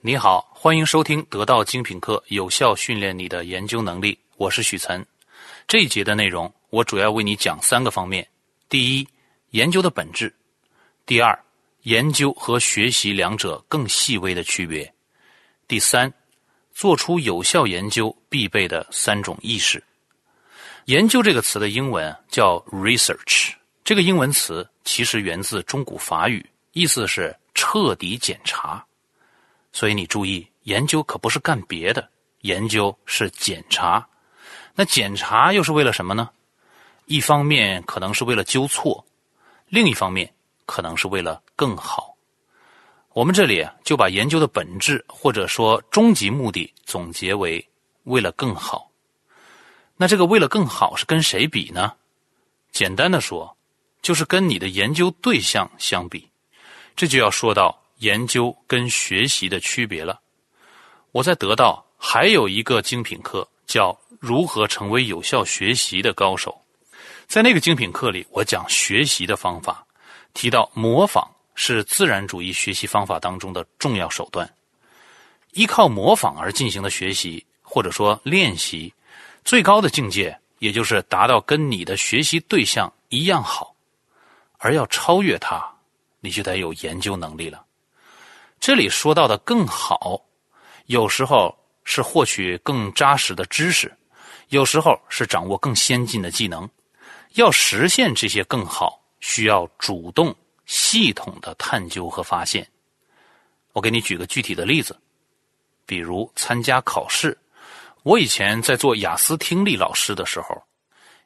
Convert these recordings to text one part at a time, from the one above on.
你好，欢迎收听得到精品课，有效训练你的研究能力。我是许岑。这一节的内容，我主要为你讲三个方面：第一，研究的本质；第二，研究和学习两者更细微的区别；第三，做出有效研究必备的三种意识。研究这个词的英文叫 research，这个英文词其实源自中古法语，意思是彻底检查。所以你注意，研究可不是干别的，研究是检查。那检查又是为了什么呢？一方面可能是为了纠错，另一方面可能是为了更好。我们这里就把研究的本质或者说终极目的总结为为了更好。那这个为了更好是跟谁比呢？简单的说，就是跟你的研究对象相比。这就要说到。研究跟学习的区别了。我在得到还有一个精品课，叫《如何成为有效学习的高手》。在那个精品课里，我讲学习的方法，提到模仿是自然主义学习方法当中的重要手段。依靠模仿而进行的学习，或者说练习，最高的境界，也就是达到跟你的学习对象一样好。而要超越它，你就得有研究能力了。这里说到的更好，有时候是获取更扎实的知识，有时候是掌握更先进的技能。要实现这些更好，需要主动、系统的探究和发现。我给你举个具体的例子，比如参加考试。我以前在做雅思听力老师的时候，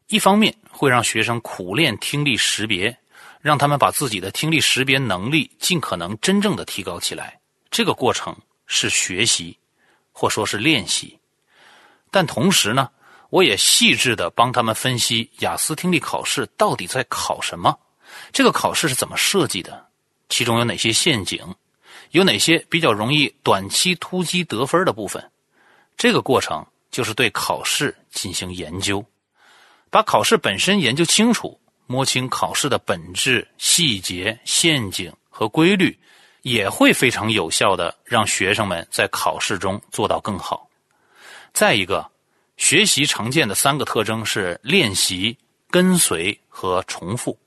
一方面会让学生苦练听力识别。让他们把自己的听力识别能力尽可能真正的提高起来，这个过程是学习，或说是练习。但同时呢，我也细致的帮他们分析雅思听力考试到底在考什么，这个考试是怎么设计的，其中有哪些陷阱，有哪些比较容易短期突击得分的部分。这个过程就是对考试进行研究，把考试本身研究清楚。摸清考试的本质、细节、陷阱和规律，也会非常有效的让学生们在考试中做到更好。再一个，学习常见的三个特征是练习、跟随和重复。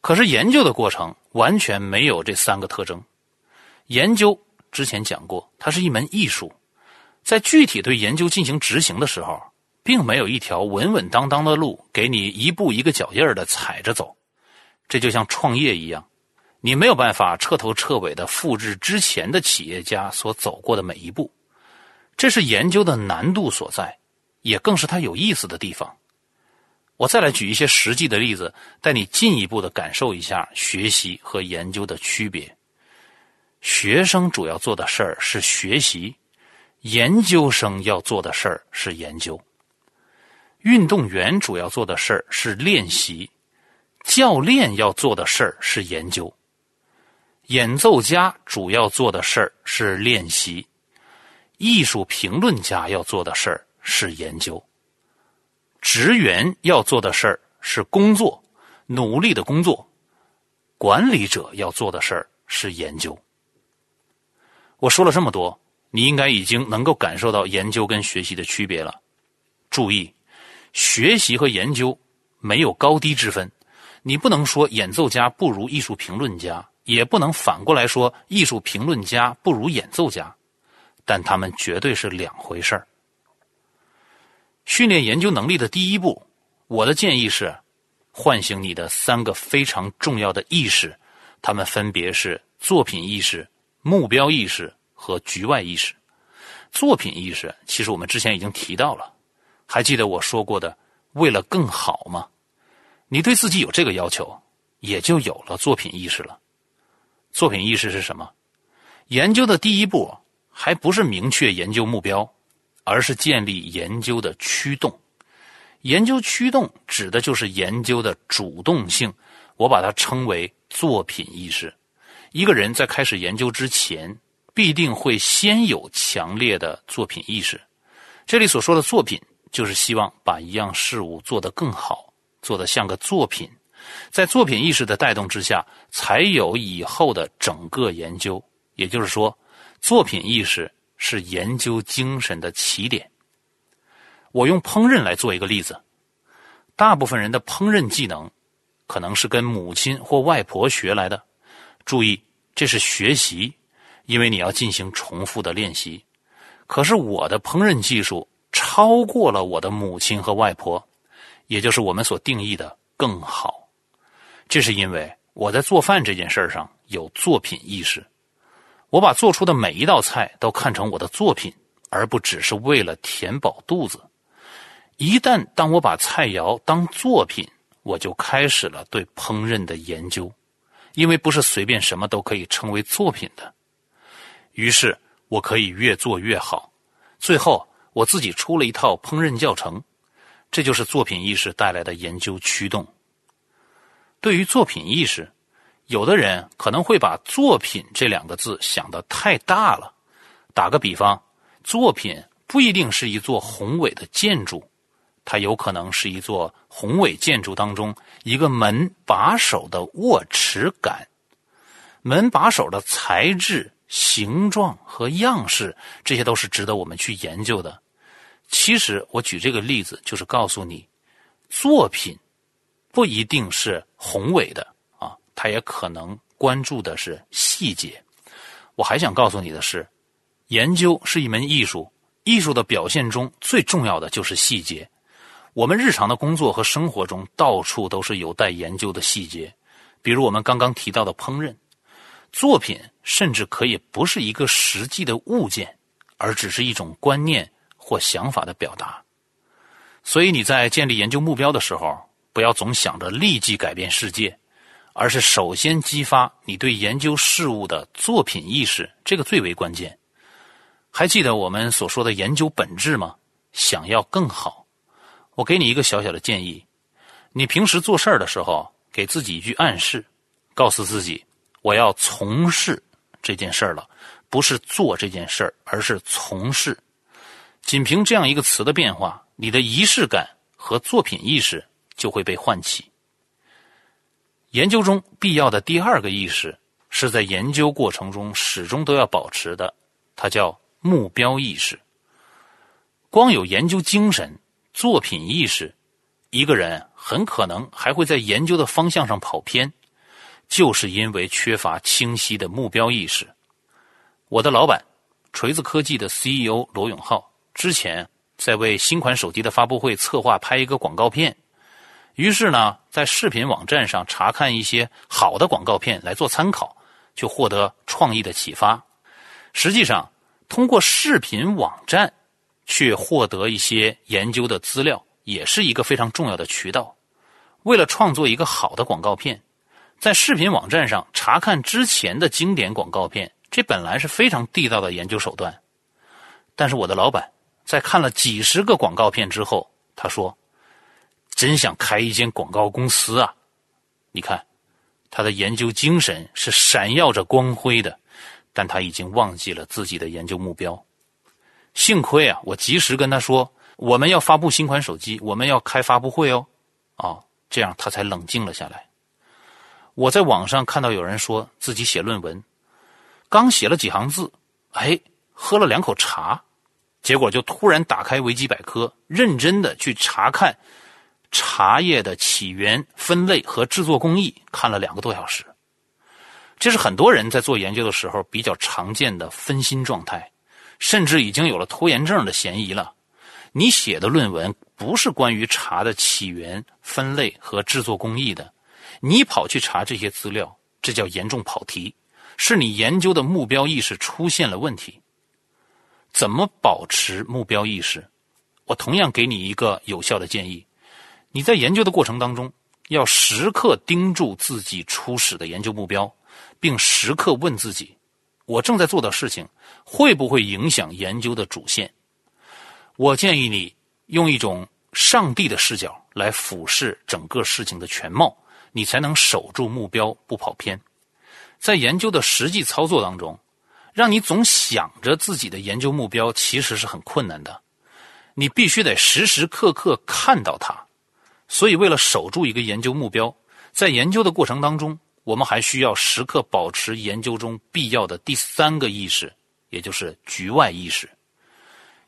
可是研究的过程完全没有这三个特征。研究之前讲过，它是一门艺术，在具体对研究进行执行的时候。并没有一条稳稳当当的路给你一步一个脚印儿的踩着走，这就像创业一样，你没有办法彻头彻尾的复制之前的企业家所走过的每一步，这是研究的难度所在，也更是它有意思的地方。我再来举一些实际的例子，带你进一步的感受一下学习和研究的区别。学生主要做的事儿是学习，研究生要做的事儿是研究。运动员主要做的事儿是练习，教练要做的事儿是研究。演奏家主要做的事儿是练习，艺术评论家要做的事儿是研究。职员要做的事儿是工作，努力的工作。管理者要做的事儿是研究。我说了这么多，你应该已经能够感受到研究跟学习的区别了。注意。学习和研究没有高低之分，你不能说演奏家不如艺术评论家，也不能反过来说艺术评论家不如演奏家，但他们绝对是两回事儿。训练研究能力的第一步，我的建议是唤醒你的三个非常重要的意识，它们分别是作品意识、目标意识和局外意识。作品意识其实我们之前已经提到了。还记得我说过的，为了更好吗？你对自己有这个要求，也就有了作品意识了。作品意识是什么？研究的第一步还不是明确研究目标，而是建立研究的驱动。研究驱动指的就是研究的主动性，我把它称为作品意识。一个人在开始研究之前，必定会先有强烈的作品意识。这里所说的作品。就是希望把一样事物做得更好，做得像个作品，在作品意识的带动之下，才有以后的整个研究。也就是说，作品意识是研究精神的起点。我用烹饪来做一个例子，大部分人的烹饪技能可能是跟母亲或外婆学来的。注意，这是学习，因为你要进行重复的练习。可是我的烹饪技术超过了我的母亲和外婆，也就是我们所定义的更好。这是因为我在做饭这件事上有作品意识，我把做出的每一道菜都看成我的作品，而不只是为了填饱肚子。一旦当我把菜肴当作品，我就开始了对烹饪的研究，因为不是随便什么都可以称为作品的。于是我可以越做越好，最后我自己出了一套烹饪教程，这就是作品意识带来的研究驱动。对于作品意识，有的人可能会把“作品”这两个字想得太大了。打个比方，作品不一定是一座宏伟的建筑。它有可能是一座宏伟建筑当中一个门把手的握持感，门把手的材质、形状和样式，这些都是值得我们去研究的。其实我举这个例子就是告诉你，作品不一定是宏伟的啊，它也可能关注的是细节。我还想告诉你的是，研究是一门艺术，艺术的表现中最重要的就是细节。我们日常的工作和生活中，到处都是有待研究的细节，比如我们刚刚提到的烹饪作品，甚至可以不是一个实际的物件，而只是一种观念或想法的表达。所以你在建立研究目标的时候，不要总想着立即改变世界，而是首先激发你对研究事物的作品意识，这个最为关键。还记得我们所说的研究本质吗？想要更好。我给你一个小小的建议：你平时做事儿的时候，给自己一句暗示，告诉自己我要从事这件事儿了，不是做这件事儿，而是从事。仅凭这样一个词的变化，你的仪式感和作品意识就会被唤起。研究中必要的第二个意识，是在研究过程中始终都要保持的，它叫目标意识。光有研究精神。作品意识，一个人很可能还会在研究的方向上跑偏，就是因为缺乏清晰的目标意识。我的老板，锤子科技的 CEO 罗永浩，之前在为新款手机的发布会策划拍一个广告片，于是呢，在视频网站上查看一些好的广告片来做参考，就获得创意的启发。实际上，通过视频网站。去获得一些研究的资料，也是一个非常重要的渠道。为了创作一个好的广告片，在视频网站上查看之前的经典广告片，这本来是非常地道的研究手段。但是我的老板在看了几十个广告片之后，他说：“真想开一间广告公司啊！”你看，他的研究精神是闪耀着光辉的，但他已经忘记了自己的研究目标。幸亏啊，我及时跟他说我们要发布新款手机，我们要开发布会哦，啊，这样他才冷静了下来。我在网上看到有人说自己写论文，刚写了几行字，哎，喝了两口茶，结果就突然打开维基百科，认真的去查看茶叶的起源、分类和制作工艺，看了两个多小时。这是很多人在做研究的时候比较常见的分心状态。甚至已经有了拖延症的嫌疑了。你写的论文不是关于茶的起源、分类和制作工艺的，你跑去查这些资料，这叫严重跑题，是你研究的目标意识出现了问题。怎么保持目标意识？我同样给你一个有效的建议：你在研究的过程当中，要时刻盯住自己初始的研究目标，并时刻问自己。我正在做的事情会不会影响研究的主线？我建议你用一种上帝的视角来俯视整个事情的全貌，你才能守住目标不跑偏。在研究的实际操作当中，让你总想着自己的研究目标其实是很困难的。你必须得时时刻刻看到它。所以，为了守住一个研究目标，在研究的过程当中。我们还需要时刻保持研究中必要的第三个意识，也就是局外意识。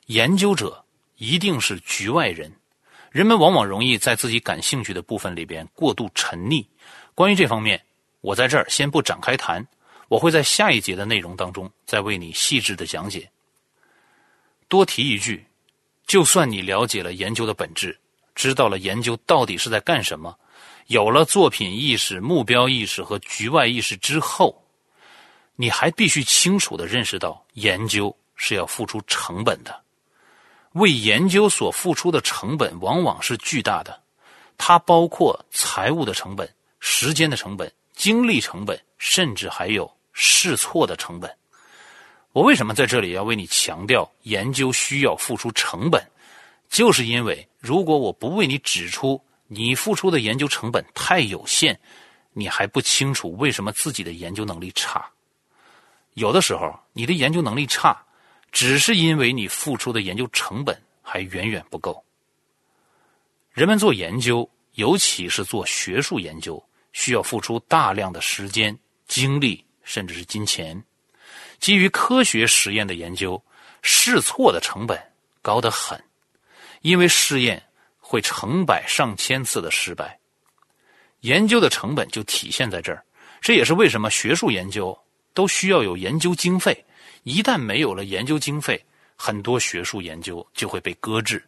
研究者一定是局外人，人们往往容易在自己感兴趣的部分里边过度沉溺。关于这方面，我在这儿先不展开谈，我会在下一节的内容当中再为你细致的讲解。多提一句，就算你了解了研究的本质，知道了研究到底是在干什么，有了作品意识、目标意识和局外意识之后，你还必须清楚的认识到，研究是要付出成本的。为研究所付出的成本往往是巨大的，它包括财务的成本。时间的成本、精力成本，甚至还有试错的成本。我为什么在这里要为你强调研究需要付出成本？就是因为如果我不为你指出你付出的研究成本太有限，你还不清楚为什么自己的研究能力差。有的时候，你的研究能力差，只是因为你付出的研究成本还远远不够。人们做研究，尤其是做学术研究。需要付出大量的时间、精力，甚至是金钱。基于科学实验的研究，试错的成本高得很，因为试验会成百上千次的失败。研究的成本就体现在这儿。这也是为什么学术研究都需要有研究经费。一旦没有了研究经费，很多学术研究就会被搁置。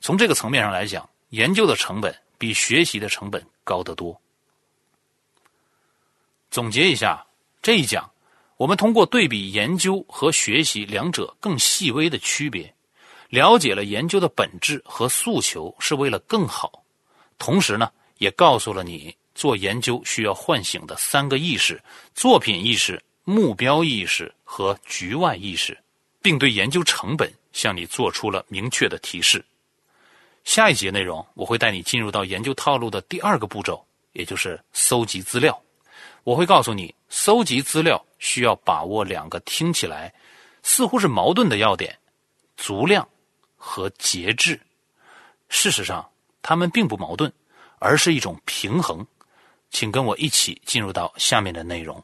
从这个层面上来讲，研究的成本比学习的成本高得多。总结一下这一讲，我们通过对比研究和学习两者更细微的区别，了解了研究的本质和诉求是为了更好，同时呢，也告诉了你做研究需要唤醒的三个意识：作品意识、目标意识和局外意识，并对研究成本向你做出了明确的提示。下一节内容，我会带你进入到研究套路的第二个步骤，也就是搜集资料。我会告诉你，搜集资料需要把握两个听起来似乎是矛盾的要点：足量和节制。事实上，它们并不矛盾，而是一种平衡。请跟我一起进入到下面的内容。